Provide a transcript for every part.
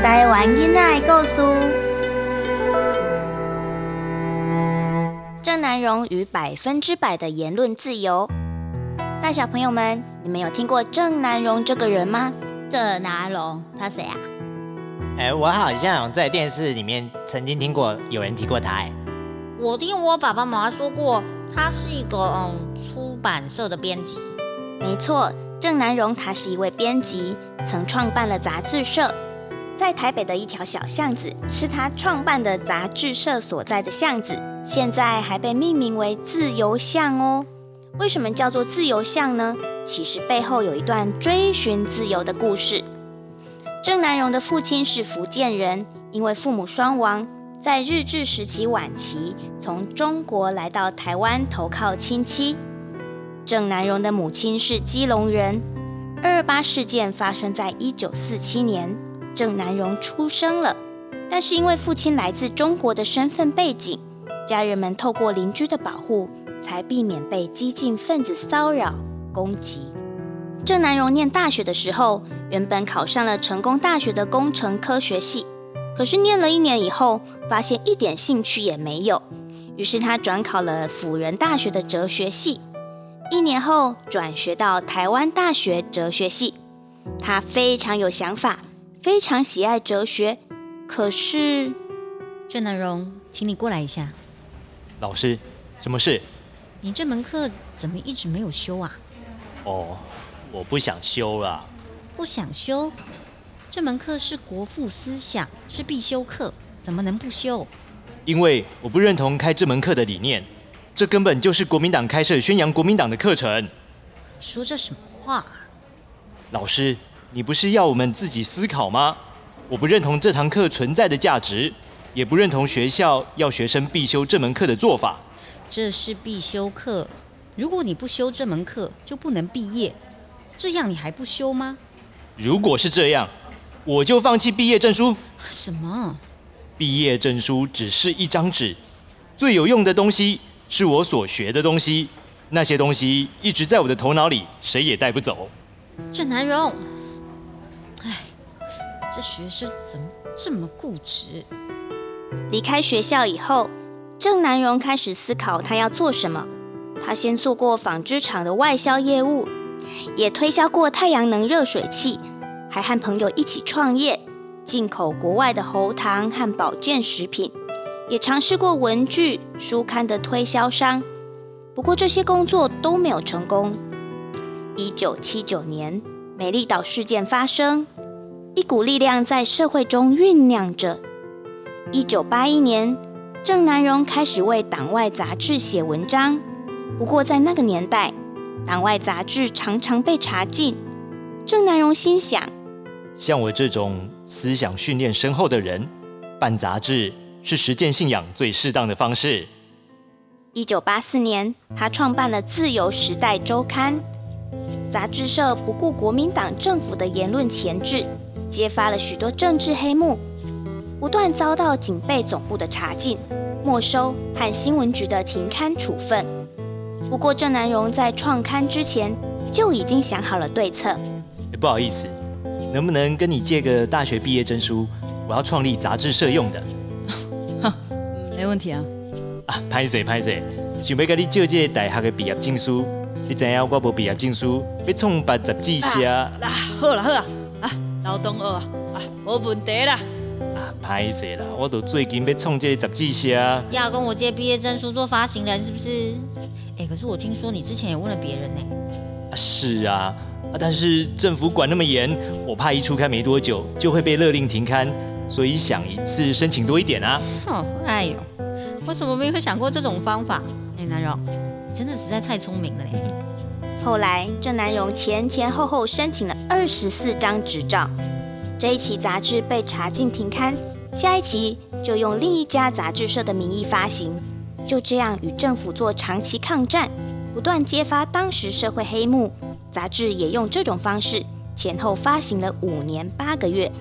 台湾囡仔的故事。郑南荣与百分之百的言论自由。大小朋友们，你们有听过郑南荣这个人吗？郑南荣，他谁啊？哎，我好像在电视里面曾经听过有人提过他。哎，我听我爸爸妈妈说过，他是一个嗯出版社的编辑。没错，郑南荣他是一位编辑，曾创办了杂志社，在台北的一条小巷子是他创办的杂志社所在的巷子，现在还被命名为自由巷哦。为什么叫做自由巷呢？其实背后有一段追寻自由的故事。郑南荣的父亲是福建人，因为父母双亡，在日治时期晚期从中国来到台湾投靠亲戚。郑南荣的母亲是基隆人。二二八事件发生在一九四七年，郑南荣出生了，但是因为父亲来自中国的身份背景，家人们透过邻居的保护，才避免被激进分子骚扰攻击。郑南荣念大学的时候，原本考上了成功大学的工程科学系，可是念了一年以后，发现一点兴趣也没有，于是他转考了辅仁大学的哲学系。一年后转学到台湾大学哲学系，他非常有想法，非常喜爱哲学。可是，郑南荣，请你过来一下。老师，什么事？你这门课怎么一直没有修啊？哦。我不想修了，不想修。这门课是国父思想，是必修课，怎么能不修？因为我不认同开这门课的理念，这根本就是国民党开设宣扬国民党的课程。说这什么话？老师，你不是要我们自己思考吗？我不认同这堂课存在的价值，也不认同学校要学生必修这门课的做法。这是必修课，如果你不修这门课，就不能毕业。这样你还不修吗？如果是这样，我就放弃毕业证书。什么？毕业证书只是一张纸，最有用的东西是我所学的东西。那些东西一直在我的头脑里，谁也带不走。郑南荣，哎，这学生怎么这么固执？离开学校以后，郑南荣开始思考他要做什么。他先做过纺织厂的外销业务。也推销过太阳能热水器，还和朋友一起创业，进口国外的喉糖和保健食品，也尝试过文具、书刊的推销商。不过这些工作都没有成功。一九七九年，美丽岛事件发生，一股力量在社会中酝酿着。一九八一年，郑南荣开始为党外杂志写文章。不过在那个年代，党外杂志常常被查禁，郑南荣心想：像我这种思想训练深厚的人，办杂志是实践信仰最适当的方式。一九八四年，他创办了《自由时代周刊》杂志社，不顾国民党政府的言论钳制，揭发了许多政治黑幕，不断遭到警备总部的查禁、没收和新闻局的停刊处分。不过郑南荣在创刊之前就已经想好了对策。不好意思，能不能跟你借个大学毕业证书？我要创立杂志社用的。哈，没问题啊。啊，拍谁拍谁，想要跟你借这大学的毕业证书。你知影我无毕业证书，要创办杂志社。啊，好啦好啦，啊，老同学啊，啊，无问题啦。啊，歹势啦？我都最近要创这杂志社。要跟我借毕业证书做发行人是不是？哎，可是我听说你之前也问了别人呢。是啊，啊，但是政府管那么严，我怕一出刊没多久就会被勒令停刊，所以想一次申请多一点啊。哦，哎呦，为什么没有想过这种方法？哎，南荣，真的实在太聪明了嘞。后来郑南荣前前后后申请了二十四张执照，这一期杂志被查禁停刊，下一期就用另一家杂志社的名义发行。就这样与政府做长期抗战，不断揭发当时社会黑幕。杂志也用这种方式，前后发行了五年八个月。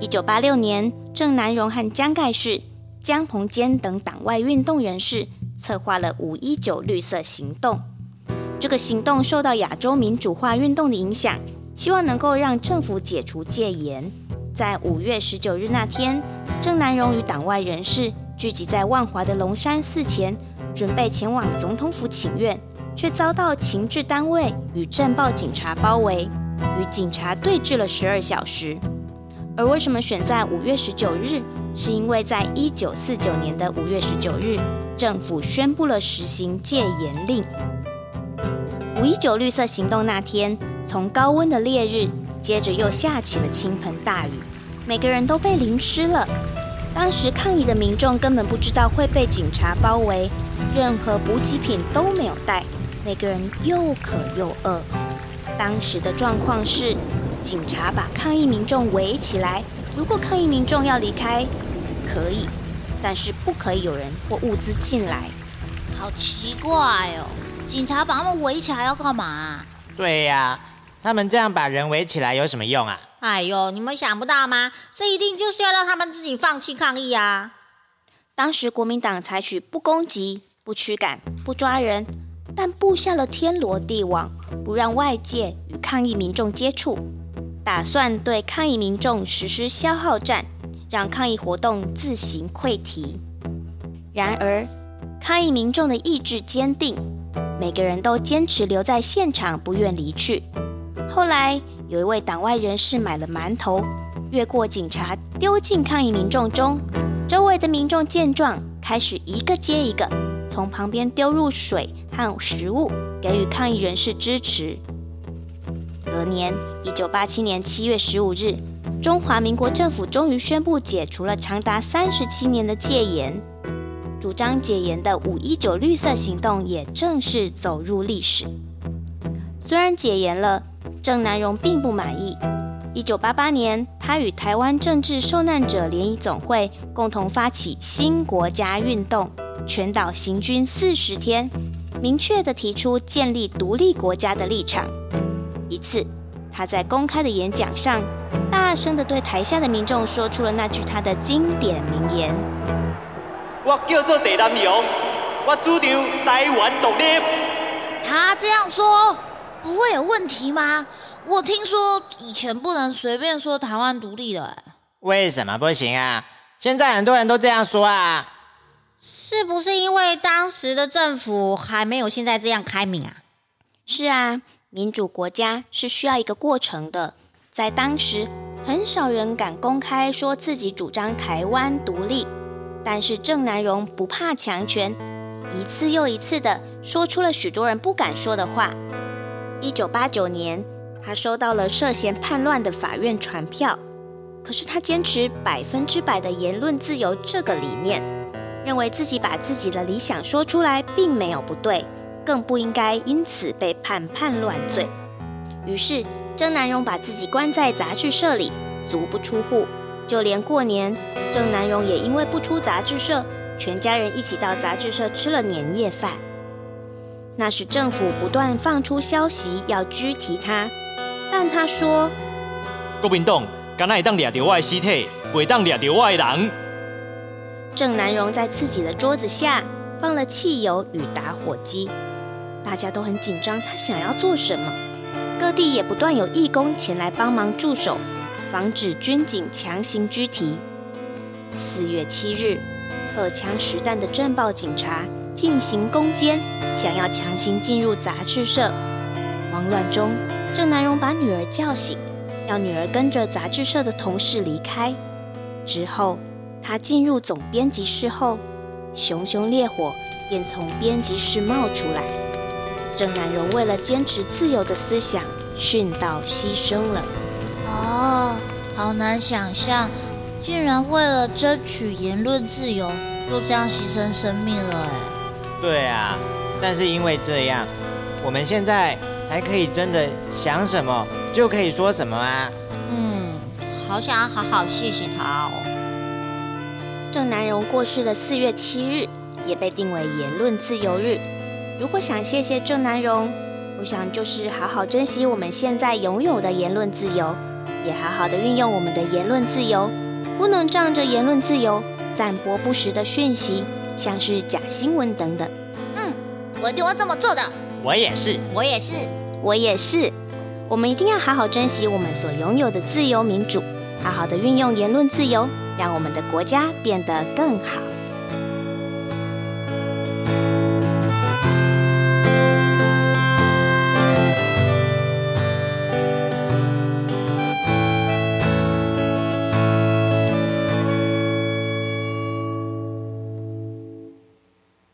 一九八六年，郑南荣和江盖世、江鹏坚等党外运动人士策划了五一九绿色行动。这个行动受到亚洲民主化运动的影响，希望能够让政府解除戒严，在五月十九日那天，郑南荣与党外人士聚集在万华的龙山寺前，准备前往总统府请愿，却遭到情治单位与镇暴警察包围，与警察对峙了十二小时。而为什么选在五月十九日？是因为在一九四九年的五月十九日，政府宣布了实行戒严令。五一九绿色行动那天，从高温的烈日，接着又下起了倾盆大雨，每个人都被淋湿了。当时抗议的民众根本不知道会被警察包围，任何补给品都没有带，每个人又渴又饿。当时的状况是，警察把抗议民众围起来，如果抗议民众要离开，可以，但是不可以有人或物资进来。好奇怪哦，警察把他们围起来要干嘛？对呀，他们这样把人围起来有什么用啊？哎呦，你们想不到吗？这一定就是要让他们自己放弃抗议啊！当时国民党采取不攻击、不驱赶、不抓人，但布下了天罗地网，不让外界与抗议民众接触，打算对抗议民众实施消耗战。让抗议活动自行溃堤。然而，抗议民众的意志坚定，每个人都坚持留在现场，不愿离去。后来，有一位党外人士买了馒头，越过警察，丢进抗议民众中。周围的民众见状，开始一个接一个从旁边丢入水和食物，给予抗议人士支持。隔年，一九八七年七月十五日。中华民国政府终于宣布解除了长达三十七年的戒严，主张解严的五一九绿色行动也正式走入历史。虽然解严了，郑南荣并不满意。一九八八年，他与台湾政治受难者联谊总会共同发起新国家运动，全岛行军四十天，明确地提出建立独立国家的立场。一次。他在公开的演讲上，大声的对台下的民众说出了那句他的经典名言：“我叫做地南洋，我主张台湾独立。”他这样说不会有问题吗？我听说以前不能随便说台湾独立的。为什么不行啊？现在很多人都这样说啊。是不是因为当时的政府还没有现在这样开明啊？是啊。民主国家是需要一个过程的，在当时，很少人敢公开说自己主张台湾独立，但是郑南荣不怕强权，一次又一次的说出了许多人不敢说的话。一九八九年，他收到了涉嫌叛乱的法院传票，可是他坚持百分之百的言论自由这个理念，认为自己把自己的理想说出来，并没有不对。更不应该因此被判叛乱罪。于是，郑南荣把自己关在杂志社里，足不出户。就连过年，郑南荣也因为不出杂志社，全家人一起到杂志社吃了年夜饭。那时政府不断放出消息要拘提他，但他说：“国民党敢会当掠着我的尸体，会当掠着我的人。”郑南荣在自己的桌子下放了汽油与打火机。大家都很紧张，他想要做什么？各地也不断有义工前来帮忙驻守，防止军警强行拘提。四月七日，荷枪实弹的镇暴警察进行攻坚，想要强行进入杂志社。慌乱中，郑南荣把女儿叫醒，要女儿跟着杂志社的同事离开。之后，他进入总编辑室后，熊熊烈火便从编辑室冒出来。郑南荣为了坚持自由的思想，殉道牺牲了。哦，好难想象，竟然为了争取言论自由，就这样牺牲生命了。哎，对啊，但是因为这样，我们现在才可以真的想什么就可以说什么啊。嗯，好想要好好谢谢他哦。郑南荣过世的四月七日，也被定为言论自由日。如果想谢谢郑南荣，我想就是好好珍惜我们现在拥有的言论自由，也好好的运用我们的言论自由，不能仗着言论自由散播不实的讯息，像是假新闻等等。嗯，我一定会这么做的。我也是，我也是，我也是。我们一定要好好珍惜我们所拥有的自由民主，好好的运用言论自由，让我们的国家变得更好。